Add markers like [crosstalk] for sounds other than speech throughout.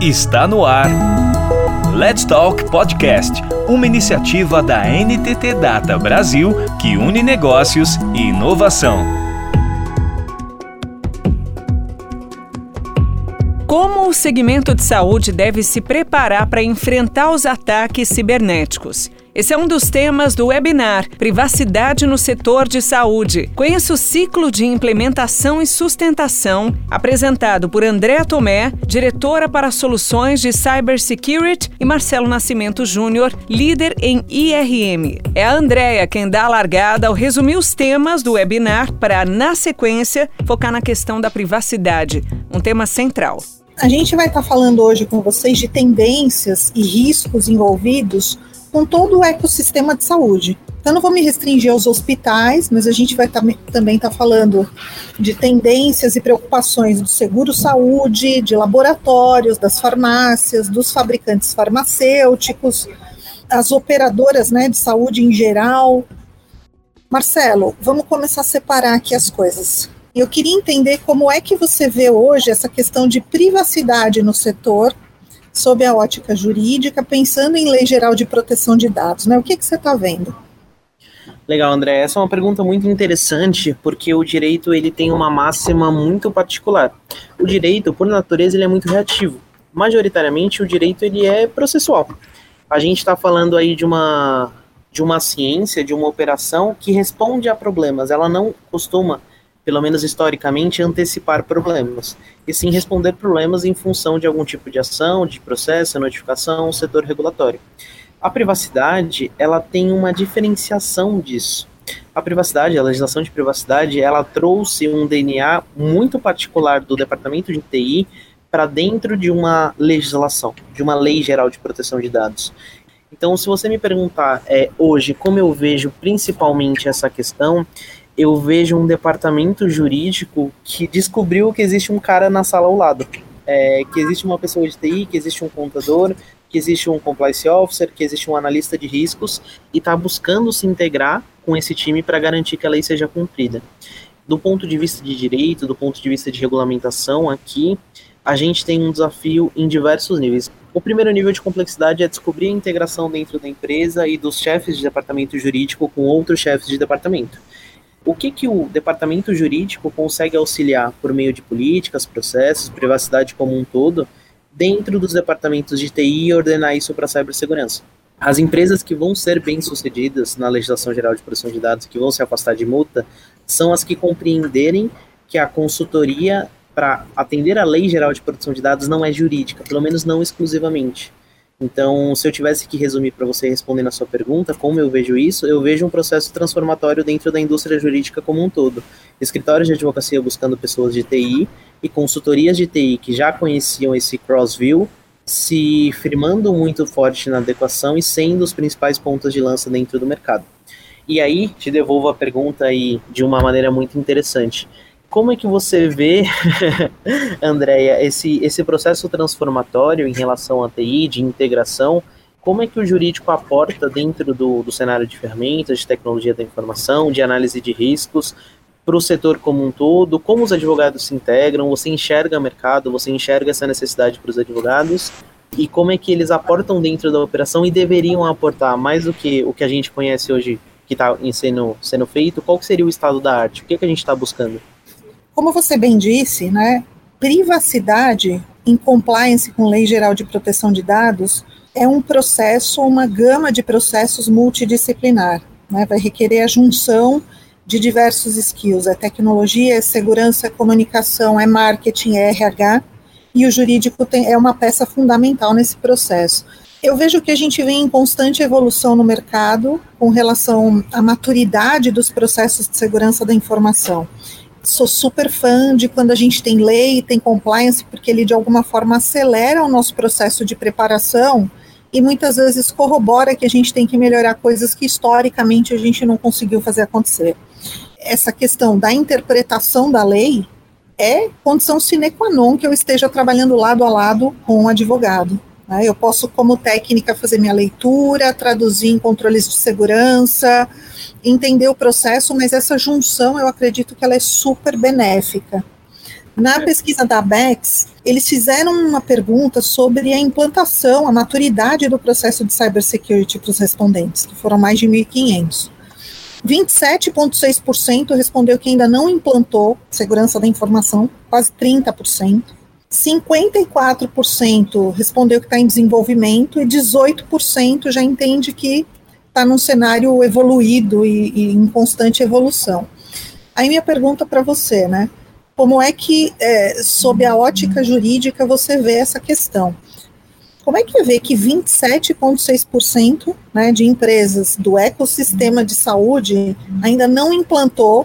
Está no ar. Let's Talk Podcast, uma iniciativa da NTT Data Brasil que une negócios e inovação. Como o segmento de saúde deve se preparar para enfrentar os ataques cibernéticos? Esse é um dos temas do webinar Privacidade no Setor de Saúde. Conheça o ciclo de implementação e sustentação, apresentado por Andréa Tomé, diretora para soluções de Cybersecurity, e Marcelo Nascimento Júnior, líder em IRM. É a Andréa quem dá a largada ao resumir os temas do webinar para, na sequência, focar na questão da privacidade, um tema central. A gente vai estar falando hoje com vocês de tendências e riscos envolvidos com todo o ecossistema de saúde. Então, não vou me restringir aos hospitais, mas a gente vai tam também estar tá falando de tendências e preocupações do seguro-saúde, de laboratórios, das farmácias, dos fabricantes farmacêuticos, as operadoras né, de saúde em geral. Marcelo, vamos começar a separar aqui as coisas. Eu queria entender como é que você vê hoje essa questão de privacidade no setor sob a ótica jurídica, pensando em lei geral de proteção de dados, né? O que, que você está vendo? Legal, André. Essa é uma pergunta muito interessante, porque o direito ele tem uma máxima muito particular. O direito, por natureza, ele é muito reativo. Majoritariamente, o direito ele é processual. A gente está falando aí de uma de uma ciência, de uma operação que responde a problemas. Ela não costuma pelo menos historicamente, antecipar problemas, e sim responder problemas em função de algum tipo de ação, de processo, notificação, setor regulatório. A privacidade, ela tem uma diferenciação disso. A privacidade, a legislação de privacidade, ela trouxe um DNA muito particular do departamento de TI para dentro de uma legislação, de uma lei geral de proteção de dados. Então, se você me perguntar é, hoje como eu vejo principalmente essa questão, eu vejo um departamento jurídico que descobriu que existe um cara na sala ao lado. É, que existe uma pessoa de TI, que existe um contador, que existe um compliance officer, que existe um analista de riscos e está buscando se integrar com esse time para garantir que a lei seja cumprida. Do ponto de vista de direito, do ponto de vista de regulamentação, aqui a gente tem um desafio em diversos níveis. O primeiro nível de complexidade é descobrir a integração dentro da empresa e dos chefes de departamento jurídico com outros chefes de departamento. O que, que o departamento jurídico consegue auxiliar por meio de políticas, processos, privacidade como um todo, dentro dos departamentos de TI e ordenar isso para a cibersegurança? As empresas que vão ser bem-sucedidas na legislação geral de proteção de dados, que vão se afastar de multa, são as que compreenderem que a consultoria para atender a lei geral de proteção de dados não é jurídica, pelo menos não exclusivamente. Então, se eu tivesse que resumir para você responder na sua pergunta, como eu vejo isso, eu vejo um processo transformatório dentro da indústria jurídica como um todo. Escritórios de advocacia buscando pessoas de TI e consultorias de TI que já conheciam esse cross-view se firmando muito forte na adequação e sendo os principais pontos de lança dentro do mercado. E aí, te devolvo a pergunta aí de uma maneira muito interessante. Como é que você vê, [laughs] Andréia, esse, esse processo transformatório em relação à TI, de integração? Como é que o jurídico aporta dentro do, do cenário de ferramentas, de tecnologia da informação, de análise de riscos, para o setor como um todo? Como os advogados se integram? Você enxerga o mercado? Você enxerga essa necessidade para os advogados? E como é que eles aportam dentro da operação e deveriam aportar mais do que o que a gente conhece hoje que está sendo, sendo feito? Qual seria o estado da arte? O que, é que a gente está buscando? Como você bem disse, né, privacidade em compliance com Lei Geral de Proteção de Dados é um processo, uma gama de processos multidisciplinar. Né, vai requerer a junção de diversos skills, é tecnologia, é segurança, é comunicação, é marketing, é RH, e o jurídico tem, é uma peça fundamental nesse processo. Eu vejo que a gente vem em constante evolução no mercado com relação à maturidade dos processos de segurança da informação sou super fã de quando a gente tem lei, tem compliance, porque ele de alguma forma acelera o nosso processo de preparação e muitas vezes corrobora que a gente tem que melhorar coisas que historicamente a gente não conseguiu fazer acontecer. Essa questão da interpretação da lei é condição sine qua non que eu esteja trabalhando lado a lado com um advogado. Né? Eu posso, como técnica, fazer minha leitura, traduzir em controles de segurança, entender o processo, mas essa junção eu acredito que ela é super benéfica. Na pesquisa da ABEX, eles fizeram uma pergunta sobre a implantação, a maturidade do processo de cybersecurity para os respondentes, que foram mais de 1.500. 27,6% respondeu que ainda não implantou segurança da informação, quase 30%. 54% respondeu que está em desenvolvimento e 18% já entende que está num cenário evoluído e, e, em constante evolução. Aí minha pergunta para você, né? Como é que, é, sob a ótica jurídica, você vê essa questão? Como é que vê que 27,6% né, de empresas do ecossistema de saúde ainda não implantou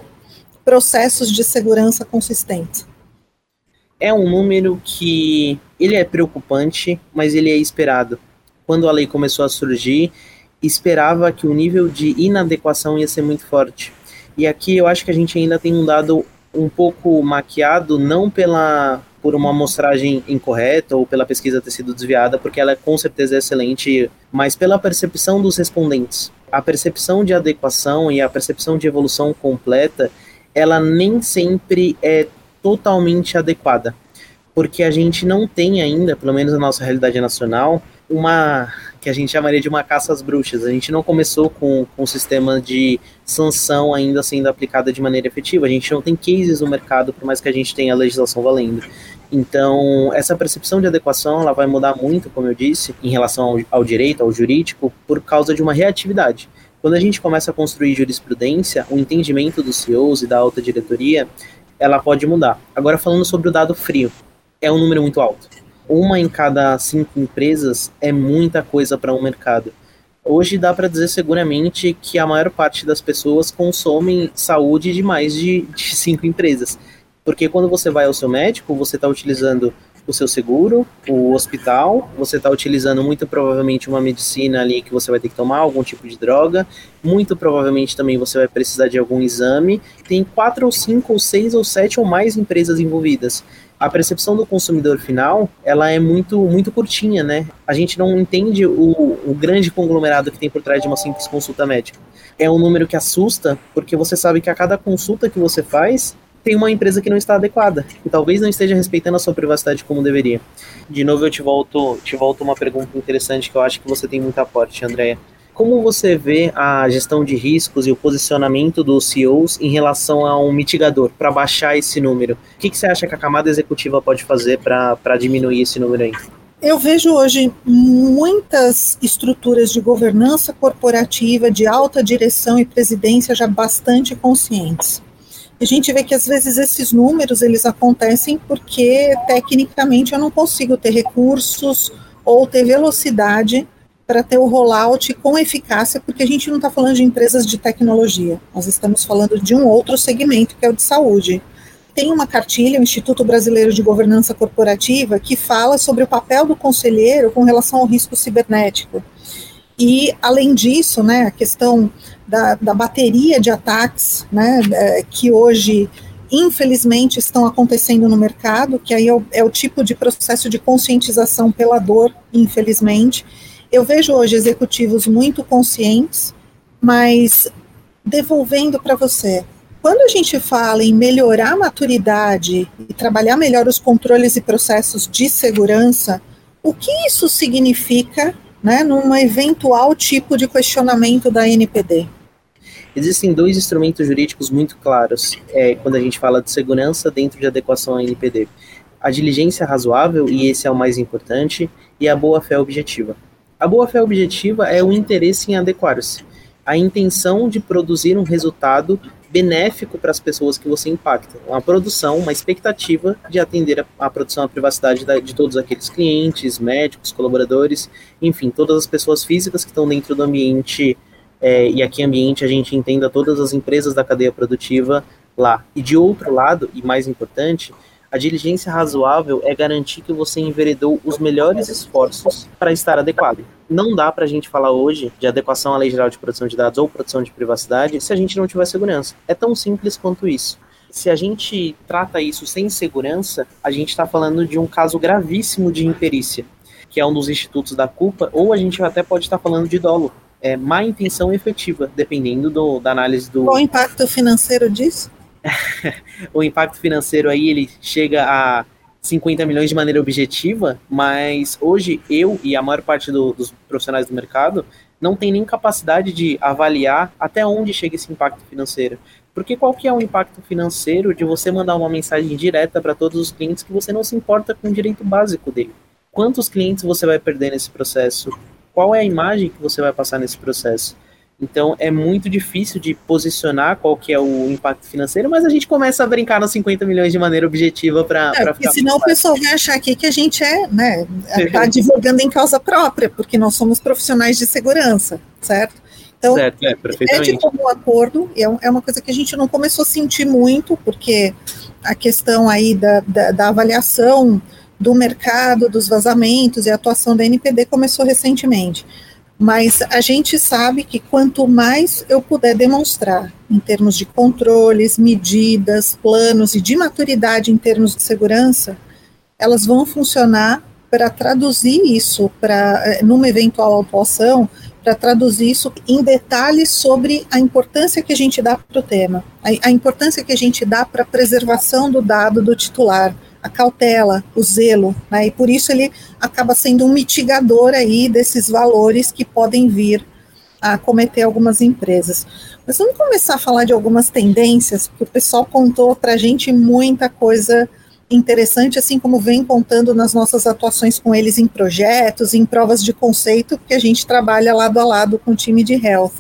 processos de segurança consistentes? É um número que ele é preocupante, mas ele é esperado. Quando a lei começou a surgir, esperava que o nível de inadequação ia ser muito forte. E aqui eu acho que a gente ainda tem um dado um pouco maquiado, não pela por uma amostragem incorreta ou pela pesquisa ter sido desviada, porque ela é, com certeza excelente, mas pela percepção dos respondentes. A percepção de adequação e a percepção de evolução completa, ela nem sempre é totalmente adequada, porque a gente não tem ainda, pelo menos na nossa realidade nacional, uma que a gente chamaria de uma caça às bruxas. A gente não começou com, com um sistema de sanção ainda sendo aplicada de maneira efetiva. A gente não tem cases no mercado, por mais que a gente tenha a legislação valendo. Então, essa percepção de adequação ela vai mudar muito, como eu disse, em relação ao, ao direito, ao jurídico, por causa de uma reatividade. Quando a gente começa a construir jurisprudência, o entendimento dos CEOs e da alta diretoria, ela pode mudar. Agora, falando sobre o dado frio, é um número muito alto uma em cada cinco empresas é muita coisa para um mercado. Hoje dá para dizer seguramente que a maior parte das pessoas consomem saúde de mais de, de cinco empresas. Porque quando você vai ao seu médico, você está utilizando o seu seguro, o hospital, você está utilizando muito provavelmente uma medicina ali que você vai ter que tomar, algum tipo de droga, muito provavelmente também você vai precisar de algum exame. Tem quatro ou cinco ou seis ou sete ou mais empresas envolvidas a percepção do consumidor final ela é muito muito curtinha, né? A gente não entende o, o grande conglomerado que tem por trás de uma simples consulta médica. É um número que assusta, porque você sabe que a cada consulta que você faz tem uma empresa que não está adequada e talvez não esteja respeitando a sua privacidade como deveria. De novo eu te volto, te volto uma pergunta interessante que eu acho que você tem muito aporte, Andréia. Como você vê a gestão de riscos e o posicionamento dos CEOs em relação a um mitigador para baixar esse número? O que, que, você acha que a camada executiva pode fazer para diminuir esse número aí? Eu vejo hoje muitas estruturas de governança corporativa, de alta direção e presidência já bastante conscientes. A gente vê que às vezes esses números eles acontecem porque tecnicamente eu não consigo ter recursos ou ter velocidade para ter o rollout com eficácia, porque a gente não está falando de empresas de tecnologia, nós estamos falando de um outro segmento, que é o de saúde. Tem uma cartilha, o Instituto Brasileiro de Governança Corporativa, que fala sobre o papel do conselheiro com relação ao risco cibernético. E, além disso, né, a questão da, da bateria de ataques, né, é, que hoje, infelizmente, estão acontecendo no mercado, que aí é o, é o tipo de processo de conscientização pela dor, infelizmente, eu vejo hoje executivos muito conscientes, mas devolvendo para você. Quando a gente fala em melhorar a maturidade e trabalhar melhor os controles e processos de segurança, o que isso significa né, num eventual tipo de questionamento da NPD? Existem dois instrumentos jurídicos muito claros é, quando a gente fala de segurança dentro de adequação à NPD: a diligência razoável, e esse é o mais importante, e a boa-fé objetiva. A boa-fé objetiva é o interesse em adequar-se, a intenção de produzir um resultado benéfico para as pessoas que você impacta. Uma produção, uma expectativa de atender a, a produção à privacidade da, de todos aqueles clientes, médicos, colaboradores, enfim, todas as pessoas físicas que estão dentro do ambiente, é, e aqui ambiente a gente entenda todas as empresas da cadeia produtiva lá. E de outro lado, e mais importante, a diligência razoável é garantir que você enveredou os melhores esforços para estar adequado. Não dá para a gente falar hoje de adequação à Lei Geral de Proteção de Dados ou proteção de privacidade se a gente não tiver segurança. É tão simples quanto isso. Se a gente trata isso sem segurança, a gente está falando de um caso gravíssimo de imperícia, que é um dos institutos da culpa, ou a gente até pode estar falando de dolo. É má intenção efetiva, dependendo do, da análise do. Qual o impacto financeiro disso? [laughs] o impacto financeiro aí ele chega a 50 milhões de maneira objetiva, mas hoje eu e a maior parte do, dos profissionais do mercado não tem nem capacidade de avaliar até onde chega esse impacto financeiro. Porque qual que é o impacto financeiro de você mandar uma mensagem direta para todos os clientes que você não se importa com o direito básico dele? Quantos clientes você vai perder nesse processo? Qual é a imagem que você vai passar nesse processo? Então é muito difícil de posicionar qual que é o impacto financeiro, mas a gente começa a brincar nos 50 milhões de maneira objetiva para é, porque senão o pessoal vai achar aqui que a gente é, né, tá divulgando em causa própria, porque nós somos profissionais de segurança, certo? Então, certo, é, é de comum acordo, é, é uma coisa que a gente não começou a sentir muito, porque a questão aí da, da, da avaliação do mercado, dos vazamentos e a atuação da NPD começou recentemente. Mas a gente sabe que quanto mais eu puder demonstrar em termos de controles, medidas, planos e de maturidade em termos de segurança, elas vão funcionar para traduzir isso para eh, numa eventual atuação, para traduzir isso em detalhes sobre a importância que a gente dá para o tema, a, a importância que a gente dá para a preservação do dado do titular, a cautela, o zelo, né? E por isso ele acaba sendo um mitigador aí desses valores que podem vir a cometer algumas empresas. Mas vamos começar a falar de algumas tendências, porque o pessoal contou para a gente muita coisa interessante, assim como vem contando nas nossas atuações com eles em projetos, em provas de conceito, porque a gente trabalha lado a lado com o time de health.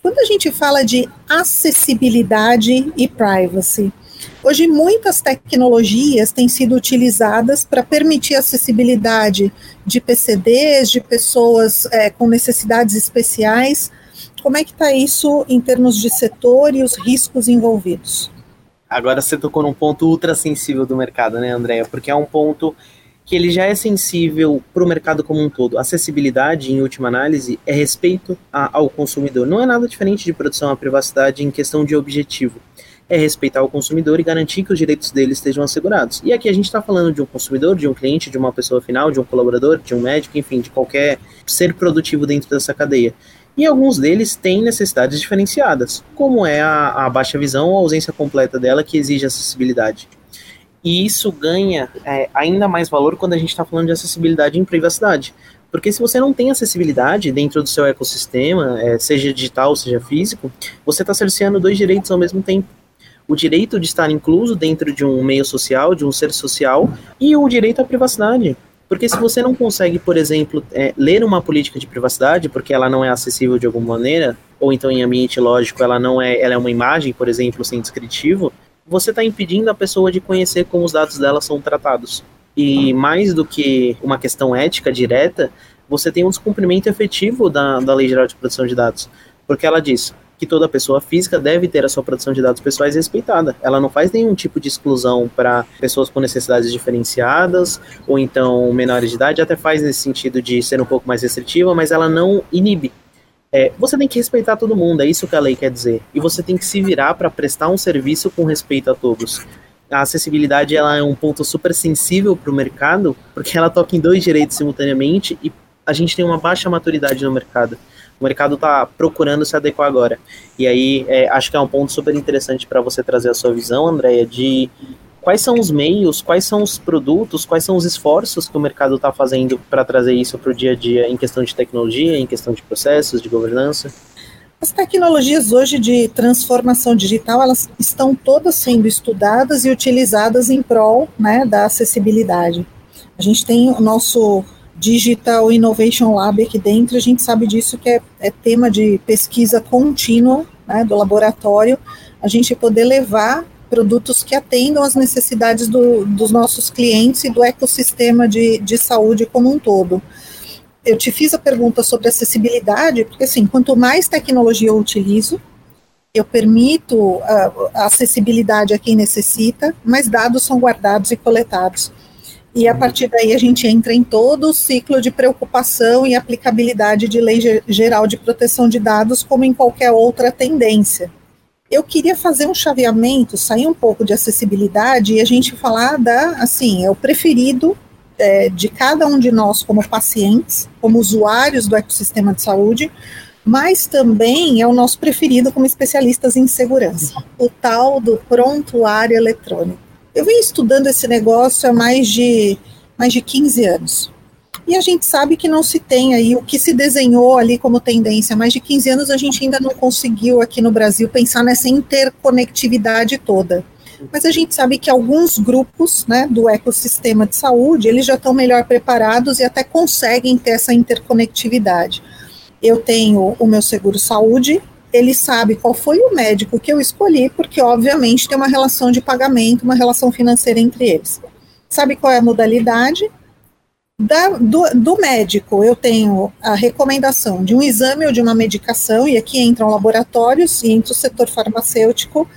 Quando a gente fala de acessibilidade e privacy, Hoje, muitas tecnologias têm sido utilizadas para permitir acessibilidade de PCDs, de pessoas é, com necessidades especiais. Como é que está isso em termos de setor e os riscos envolvidos? Agora você tocou num ponto ultra sensível do mercado, né, Andréia? Porque é um ponto que ele já é sensível para o mercado como um todo. Acessibilidade, em última análise, é respeito a, ao consumidor. Não é nada diferente de produção à privacidade em questão de objetivo é respeitar o consumidor e garantir que os direitos dele estejam assegurados. E aqui a gente está falando de um consumidor, de um cliente, de uma pessoa final, de um colaborador, de um médico, enfim, de qualquer ser produtivo dentro dessa cadeia. E alguns deles têm necessidades diferenciadas, como é a, a baixa visão ou a ausência completa dela, que exige acessibilidade. E isso ganha é, ainda mais valor quando a gente está falando de acessibilidade em privacidade. Porque se você não tem acessibilidade dentro do seu ecossistema, é, seja digital, seja físico, você está cerceando dois direitos ao mesmo tempo o direito de estar incluso dentro de um meio social, de um ser social, e o direito à privacidade. Porque se você não consegue, por exemplo, é, ler uma política de privacidade, porque ela não é acessível de alguma maneira, ou então em ambiente lógico ela não é, ela é uma imagem, por exemplo, sem descritivo, você está impedindo a pessoa de conhecer como os dados dela são tratados. E mais do que uma questão ética direta, você tem um descumprimento efetivo da, da Lei Geral de Proteção de Dados. Porque ela diz, que toda pessoa física deve ter a sua proteção de dados pessoais respeitada. Ela não faz nenhum tipo de exclusão para pessoas com necessidades diferenciadas ou então menores de idade, até faz nesse sentido de ser um pouco mais restritiva, mas ela não inibe. É, você tem que respeitar todo mundo, é isso que a lei quer dizer. E você tem que se virar para prestar um serviço com respeito a todos. A acessibilidade ela é um ponto super sensível para o mercado, porque ela toca em dois direitos simultaneamente e a gente tem uma baixa maturidade no mercado o mercado está procurando se adequar agora. E aí, é, acho que é um ponto super interessante para você trazer a sua visão, Andréia, de quais são os meios, quais são os produtos, quais são os esforços que o mercado está fazendo para trazer isso para o dia a dia em questão de tecnologia, em questão de processos, de governança? As tecnologias hoje de transformação digital, elas estão todas sendo estudadas e utilizadas em prol né, da acessibilidade. A gente tem o nosso Digital Innovation Lab aqui dentro, a gente sabe disso que é, é tema de pesquisa contínua né, do laboratório, a gente poder levar produtos que atendam às necessidades do, dos nossos clientes e do ecossistema de, de saúde como um todo. Eu te fiz a pergunta sobre acessibilidade, porque assim, quanto mais tecnologia eu utilizo, eu permito a, a acessibilidade a quem necessita, mais dados são guardados e coletados. E a partir daí a gente entra em todo o ciclo de preocupação e aplicabilidade de lei geral de proteção de dados, como em qualquer outra tendência. Eu queria fazer um chaveamento, sair um pouco de acessibilidade e a gente falar da, assim, é o preferido é, de cada um de nós como pacientes, como usuários do ecossistema de saúde, mas também é o nosso preferido como especialistas em segurança, o tal do prontuário eletrônico. Eu venho estudando esse negócio há mais de, mais de 15 anos. E a gente sabe que não se tem aí o que se desenhou ali como tendência. Há mais de 15 anos a gente ainda não conseguiu aqui no Brasil pensar nessa interconectividade toda. Mas a gente sabe que alguns grupos né, do ecossistema de saúde, eles já estão melhor preparados e até conseguem ter essa interconectividade. Eu tenho o meu seguro saúde, ele sabe qual foi o médico que eu escolhi, porque obviamente tem uma relação de pagamento, uma relação financeira entre eles. Sabe qual é a modalidade? Da, do, do, médico, eu tenho a recomendação de um exame ou de uma medicação, e aqui entram laboratórios e entra o setor farmacêutico.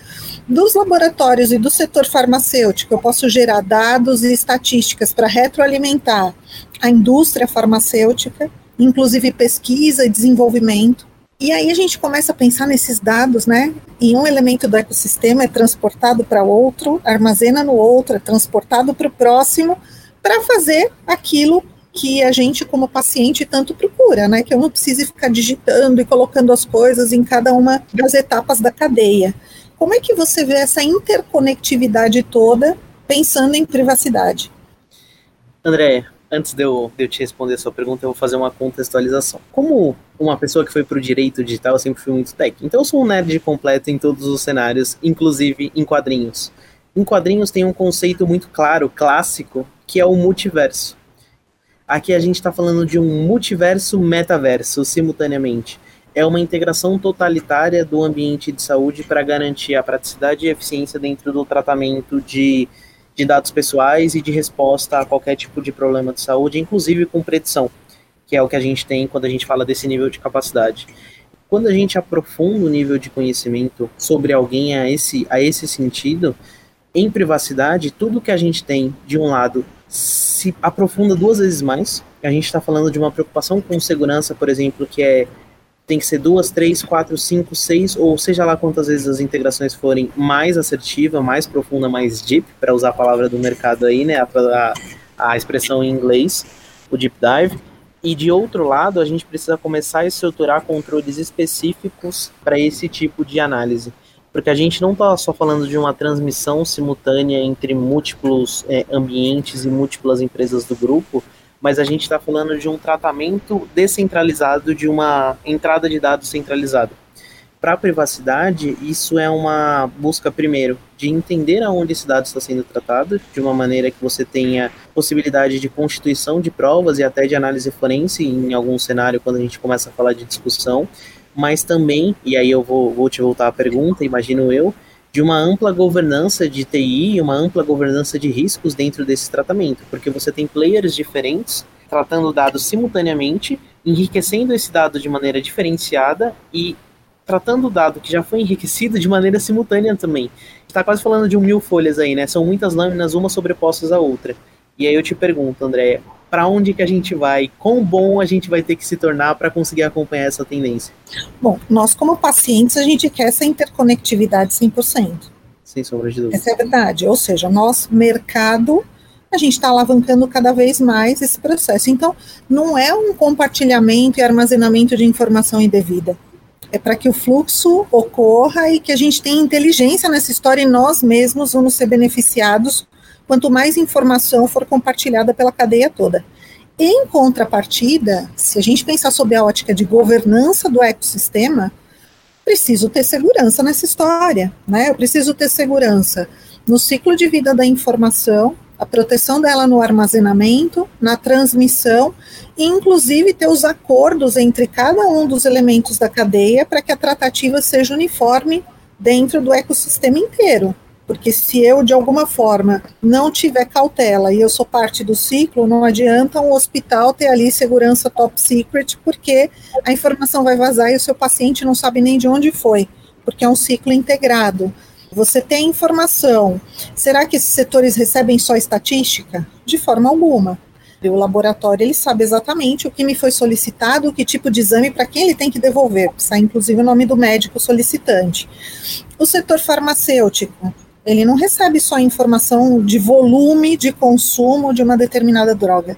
Dos laboratórios e do setor farmacêutico, eu posso gerar dados e estatísticas para retroalimentar a indústria farmacêutica, inclusive pesquisa e desenvolvimento. E aí a gente começa a pensar nesses dados, né? E um elemento do ecossistema é transportado para outro, armazena no outro, é transportado para o próximo para fazer aquilo que a gente, como paciente, tanto procura, né? Que eu não precise ficar digitando e colocando as coisas em cada uma das etapas da cadeia. Como é que você vê essa interconectividade toda pensando em privacidade? André, antes de eu, de eu te responder a sua pergunta, eu vou fazer uma contextualização. Como uma pessoa que foi para o direito digital, eu sempre fui muito técnico. Então eu sou um nerd completo em todos os cenários, inclusive em quadrinhos. Em quadrinhos tem um conceito muito claro, clássico, que é o multiverso. Aqui a gente está falando de um multiverso metaverso simultaneamente. É uma integração totalitária do ambiente de saúde para garantir a praticidade e eficiência dentro do tratamento de, de dados pessoais e de resposta a qualquer tipo de problema de saúde, inclusive com predição, que é o que a gente tem quando a gente fala desse nível de capacidade. Quando a gente aprofunda o nível de conhecimento sobre alguém a esse, a esse sentido, em privacidade, tudo que a gente tem, de um lado, se aprofunda duas vezes mais. A gente está falando de uma preocupação com segurança, por exemplo, que é tem que ser duas, três, quatro, cinco, seis, ou seja lá quantas vezes as integrações forem mais assertiva, mais profunda, mais deep, para usar a palavra do mercado aí, né, a, a, a expressão em inglês, o deep dive. E de outro lado, a gente precisa começar a estruturar controles específicos para esse tipo de análise porque a gente não está só falando de uma transmissão simultânea entre múltiplos é, ambientes e múltiplas empresas do grupo, mas a gente está falando de um tratamento descentralizado de uma entrada de dados centralizada. Para a privacidade, isso é uma busca, primeiro, de entender aonde esse dado está sendo tratado, de uma maneira que você tenha possibilidade de constituição de provas e até de análise forense em algum cenário quando a gente começa a falar de discussão, mas também, e aí eu vou, vou te voltar à pergunta, imagino eu, de uma ampla governança de TI e uma ampla governança de riscos dentro desse tratamento, porque você tem players diferentes tratando dados simultaneamente, enriquecendo esse dado de maneira diferenciada e tratando o dado que já foi enriquecido de maneira simultânea também. Está quase falando de um mil folhas aí, né? São muitas lâminas, uma sobrepostas à outra. E aí eu te pergunto, André, para onde que a gente vai, quão bom a gente vai ter que se tornar para conseguir acompanhar essa tendência? Bom, nós como pacientes, a gente quer essa interconectividade 100%. Sem sombra de dúvida. Essa é a verdade, ou seja, nosso mercado, a gente está alavancando cada vez mais esse processo. Então, não é um compartilhamento e armazenamento de informação indevida. É para que o fluxo ocorra e que a gente tenha inteligência nessa história e nós mesmos vamos ser beneficiados quanto mais informação for compartilhada pela cadeia toda. Em contrapartida, se a gente pensar sob a ótica de governança do ecossistema, preciso ter segurança nessa história, né? Eu preciso ter segurança no ciclo de vida da informação, a proteção dela no armazenamento, na transmissão, e inclusive ter os acordos entre cada um dos elementos da cadeia para que a tratativa seja uniforme dentro do ecossistema inteiro. Porque se eu, de alguma forma, não tiver cautela e eu sou parte do ciclo, não adianta um hospital ter ali segurança top secret, porque a informação vai vazar e o seu paciente não sabe nem de onde foi, porque é um ciclo integrado. Você tem informação. Será que esses setores recebem só estatística? De forma alguma. O laboratório ele sabe exatamente o que me foi solicitado, que tipo de exame, para quem ele tem que devolver, sai inclusive o nome do médico solicitante. O setor farmacêutico, ele não recebe só informação de volume de consumo de uma determinada droga.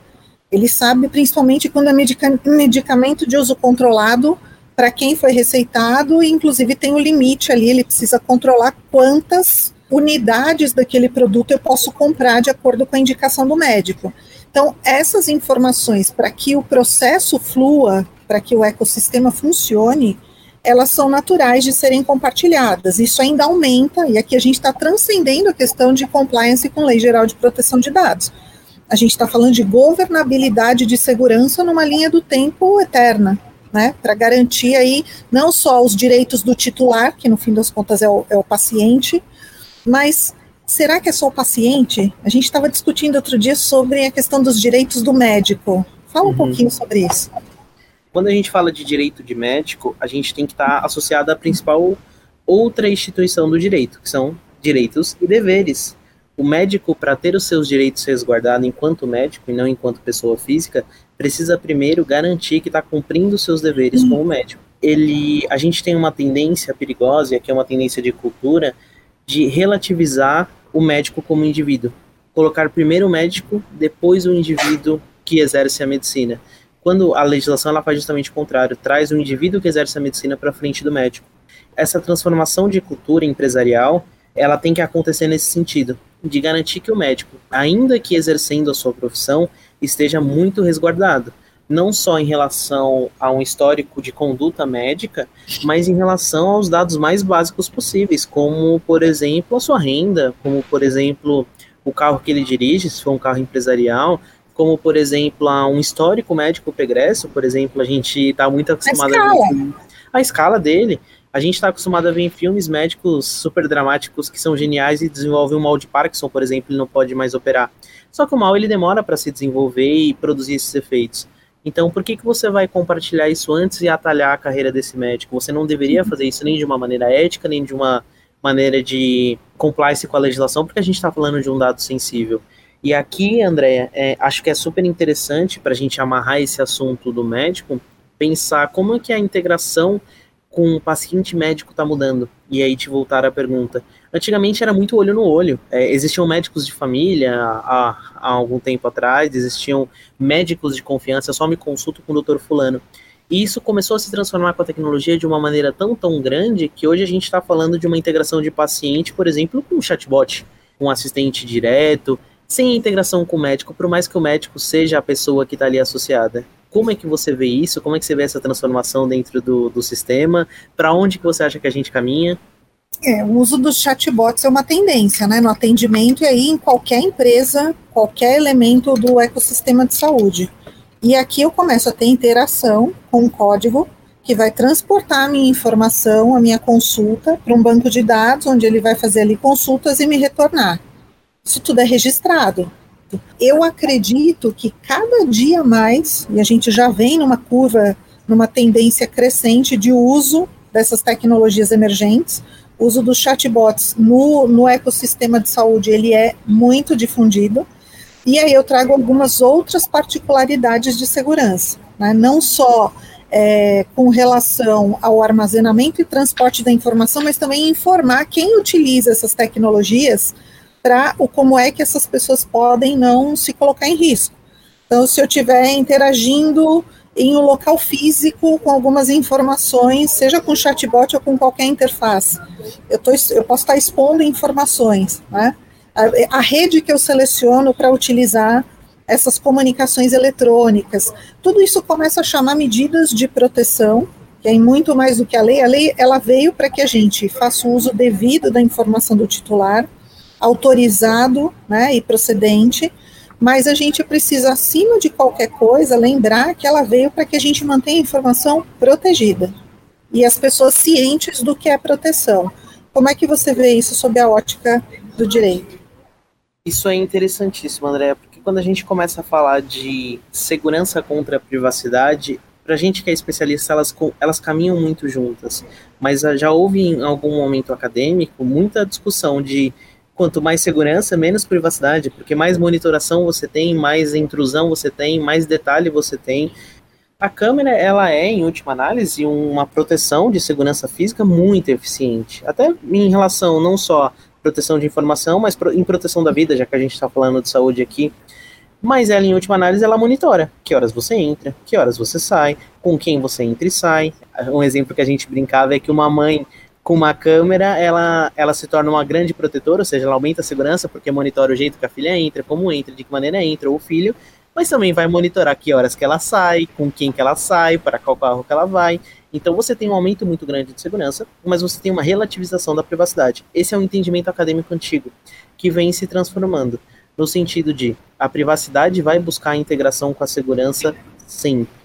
Ele sabe principalmente quando é medica medicamento de uso controlado para quem foi receitado, e inclusive tem o um limite ali, ele precisa controlar quantas unidades daquele produto eu posso comprar de acordo com a indicação do médico. Então, essas informações, para que o processo flua, para que o ecossistema funcione, elas são naturais de serem compartilhadas. Isso ainda aumenta, e aqui a gente está transcendendo a questão de compliance com Lei Geral de Proteção de Dados. A gente está falando de governabilidade de segurança numa linha do tempo eterna, né? Para garantir aí não só os direitos do titular, que no fim das contas é o, é o paciente, mas será que é só o paciente? A gente estava discutindo outro dia sobre a questão dos direitos do médico. Fala um uhum. pouquinho sobre isso. Quando a gente fala de direito de médico, a gente tem que estar tá associado à principal outra instituição do direito, que são direitos e deveres. O médico, para ter os seus direitos resguardados enquanto médico e não enquanto pessoa física, precisa primeiro garantir que está cumprindo os seus deveres como médico. Ele, a gente tem uma tendência perigosa, e aqui é uma tendência de cultura, de relativizar o médico como indivíduo. Colocar primeiro o médico, depois o indivíduo que exerce a medicina quando a legislação ela faz justamente o contrário, traz o indivíduo que exerce a medicina para frente do médico. Essa transformação de cultura empresarial, ela tem que acontecer nesse sentido, de garantir que o médico, ainda que exercendo a sua profissão, esteja muito resguardado, não só em relação a um histórico de conduta médica, mas em relação aos dados mais básicos possíveis, como, por exemplo, a sua renda, como, por exemplo, o carro que ele dirige, se for um carro empresarial, como por exemplo um histórico médico pregresso, por exemplo, a gente está muito acostumado a, a ver a escala dele. A gente está acostumado a ver em filmes médicos super dramáticos que são geniais e desenvolvem um mal de Parkinson, por exemplo, ele não pode mais operar. Só que o mal ele demora para se desenvolver e produzir esses efeitos. Então, por que, que você vai compartilhar isso antes e atalhar a carreira desse médico? Você não deveria fazer isso nem de uma maneira ética, nem de uma maneira de compliance com a legislação, porque a gente está falando de um dado sensível. E aqui, Andréia, é, acho que é super interessante para a gente amarrar esse assunto do médico, pensar como é que a integração com o paciente médico está mudando. E aí te voltar à pergunta. Antigamente era muito olho no olho. É, existiam médicos de família há, há, algum tempo atrás, existiam médicos de confiança, só me consulto com o doutor fulano. E isso começou a se transformar com a tecnologia de uma maneira tão, tão grande que hoje a gente está falando de uma integração de paciente, por exemplo, com um chatbot, um assistente direto, sem a integração com o médico, por mais que o médico seja a pessoa que está ali associada. Como é que você vê isso? Como é que você vê essa transformação dentro do, do sistema? Para onde que você acha que a gente caminha? É, o uso dos chatbots é uma tendência, né, no atendimento e aí em qualquer empresa, qualquer elemento do ecossistema de saúde. E aqui eu começo a ter interação com um código que vai transportar a minha informação, a minha consulta, para um banco de dados, onde ele vai fazer ali consultas e me retornar. Isso tudo é registrado. Eu acredito que cada dia mais, e a gente já vem numa curva, numa tendência crescente de uso dessas tecnologias emergentes, o uso dos chatbots no, no ecossistema de saúde, ele é muito difundido, e aí eu trago algumas outras particularidades de segurança, né? não só é, com relação ao armazenamento e transporte da informação, mas também informar quem utiliza essas tecnologias para o como é que essas pessoas podem não se colocar em risco. Então, se eu estiver interagindo em um local físico com algumas informações, seja com chatbot ou com qualquer interface, eu, tô, eu posso estar expondo informações, né? A, a rede que eu seleciono para utilizar essas comunicações eletrônicas, tudo isso começa a chamar medidas de proteção, que é muito mais do que a lei. A lei ela veio para que a gente faça o uso devido da informação do titular, autorizado né, e procedente, mas a gente precisa, acima de qualquer coisa, lembrar que ela veio para que a gente mantenha a informação protegida e as pessoas cientes do que é proteção. Como é que você vê isso sob a ótica do direito? Isso é interessantíssimo, André, porque quando a gente começa a falar de segurança contra a privacidade, para a gente que é especialista, elas, elas caminham muito juntas. Mas já houve em algum momento acadêmico muita discussão de quanto mais segurança, menos privacidade, porque mais monitoração você tem, mais intrusão você tem, mais detalhe você tem. A câmera, ela é, em última análise, uma proteção de segurança física muito eficiente. Até em relação não só proteção de informação, mas em proteção da vida, já que a gente está falando de saúde aqui. mas ela, em última análise, ela monitora que horas você entra, que horas você sai, com quem você entra e sai. Um exemplo que a gente brincava é que uma mãe com uma câmera, ela, ela se torna uma grande protetora, ou seja, ela aumenta a segurança porque monitora o jeito que a filha entra, como entra, de que maneira entra, ou o filho, mas também vai monitorar que horas que ela sai, com quem que ela sai, para qual carro que ela vai. Então você tem um aumento muito grande de segurança, mas você tem uma relativização da privacidade. Esse é um entendimento acadêmico antigo que vem se transformando no sentido de a privacidade vai buscar a integração com a segurança sempre.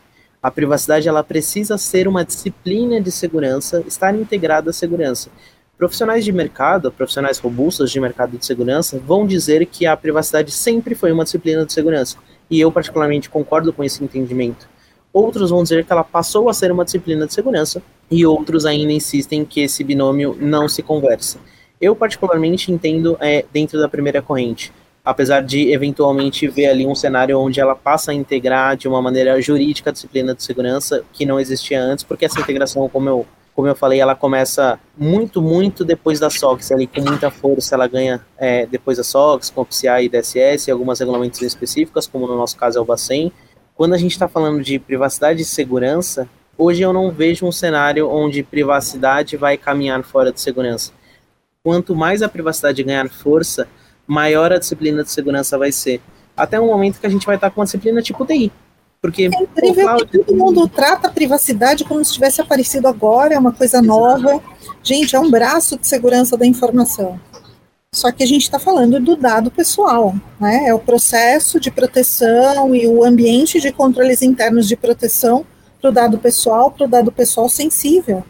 A privacidade ela precisa ser uma disciplina de segurança, estar integrada à segurança. Profissionais de mercado, profissionais robustos de mercado de segurança, vão dizer que a privacidade sempre foi uma disciplina de segurança. E eu, particularmente, concordo com esse entendimento. Outros vão dizer que ela passou a ser uma disciplina de segurança, e outros ainda insistem que esse binômio não se conversa. Eu, particularmente, entendo é, dentro da primeira corrente apesar de eventualmente ver ali um cenário onde ela passa a integrar de uma maneira jurídica a disciplina de segurança que não existia antes, porque essa integração, como eu, como eu falei, ela começa muito, muito depois da SOX, ali com muita força ela ganha é, depois da SOX, com o PCI e DSS, e algumas regulamentos específicas, como no nosso caso é o Bacen. Quando a gente está falando de privacidade e segurança, hoje eu não vejo um cenário onde privacidade vai caminhar fora de segurança. Quanto mais a privacidade ganhar força, maior a disciplina de segurança vai ser. Até um momento que a gente vai estar com uma disciplina tipo TI. Porque é incrível que todo mundo trata a privacidade como se tivesse aparecido agora, é uma coisa nova. Gente, é um braço de segurança da informação. Só que a gente está falando do dado pessoal, né? É o processo de proteção e o ambiente de controles internos de proteção para o dado pessoal, para o dado pessoal sensível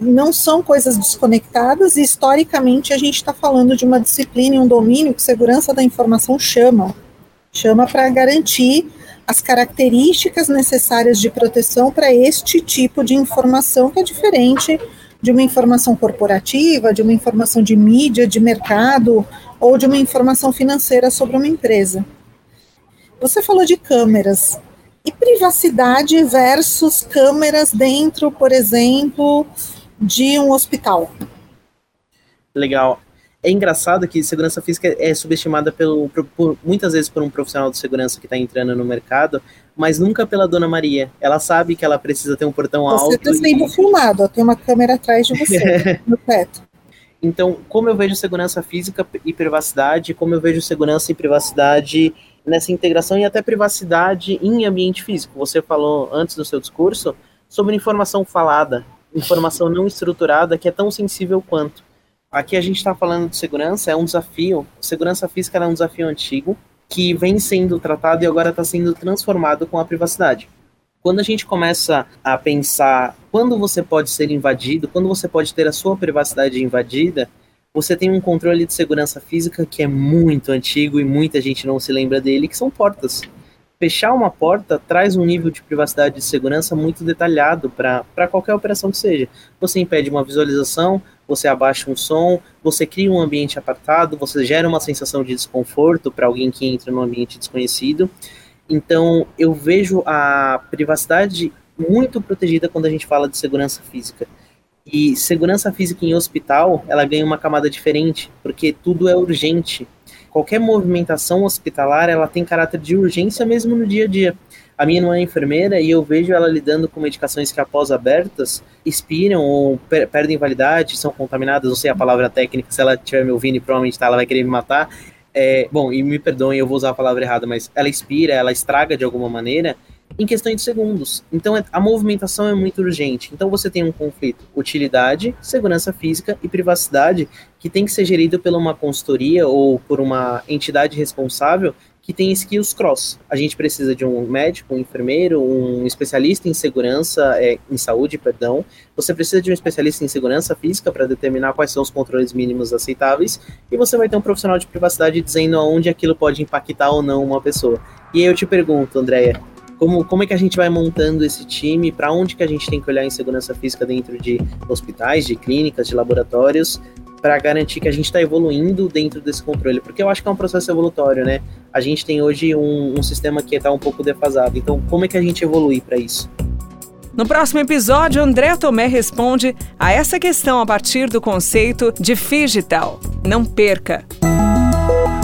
não são coisas desconectadas e historicamente a gente está falando de uma disciplina e um domínio que segurança da informação chama, chama para garantir as características necessárias de proteção para este tipo de informação que é diferente de uma informação corporativa, de uma informação de mídia, de mercado ou de uma informação financeira sobre uma empresa. Você falou de câmeras. E privacidade versus câmeras dentro, por exemplo, de um hospital. Legal. É engraçado que segurança física é subestimada pelo, por, muitas vezes por um profissional de segurança que está entrando no mercado, mas nunca pela Dona Maria. Ela sabe que ela precisa ter um portão você alto. Você está sendo e... filmado, ó, tem uma câmera atrás de você, [laughs] no teto. Então, como eu vejo segurança física e privacidade, como eu vejo segurança e privacidade nessa integração e até privacidade em ambiente físico. Você falou antes do seu discurso sobre informação falada informação não estruturada que é tão sensível quanto. Aqui a gente está falando de segurança, é um desafio. Segurança física é um desafio antigo que vem sendo tratado e agora está sendo transformado com a privacidade. Quando a gente começa a pensar quando você pode ser invadido, quando você pode ter a sua privacidade invadida, você tem um controle de segurança física que é muito antigo e muita gente não se lembra dele, que são portas fechar uma porta traz um nível de privacidade e segurança muito detalhado para qualquer operação que seja. Você impede uma visualização, você abaixa um som, você cria um ambiente apartado, você gera uma sensação de desconforto para alguém que entra num ambiente desconhecido. Então, eu vejo a privacidade muito protegida quando a gente fala de segurança física. E segurança física em hospital, ela ganha uma camada diferente, porque tudo é urgente qualquer movimentação hospitalar ela tem caráter de urgência mesmo no dia a dia. A minha não é enfermeira e eu vejo ela lidando com medicações que após abertas expiram ou per perdem validade, são contaminadas, não sei a palavra técnica, se ela estiver me ouvindo provavelmente tá, ela vai querer me matar. É, bom, e me perdoem, eu vou usar a palavra errada, mas ela expira, ela estraga de alguma maneira em questão de segundos. Então é, a movimentação é muito urgente. Então você tem um conflito utilidade, segurança física e privacidade que tem que ser gerido por uma consultoria ou por uma entidade responsável que tem skills cross. A gente precisa de um médico, um enfermeiro, um especialista em segurança, é, em saúde, perdão. Você precisa de um especialista em segurança física para determinar quais são os controles mínimos aceitáveis. E você vai ter um profissional de privacidade dizendo aonde aquilo pode impactar ou não uma pessoa. E aí eu te pergunto, Andréia, como, como é que a gente vai montando esse time, para onde que a gente tem que olhar em segurança física dentro de hospitais, de clínicas, de laboratórios, para garantir que a gente está evoluindo dentro desse controle, porque eu acho que é um processo evolutório, né? A gente tem hoje um, um sistema que está um pouco defasado, então como é que a gente evolui para isso? No próximo episódio, André Tomé responde a essa questão a partir do conceito de digital. Não perca!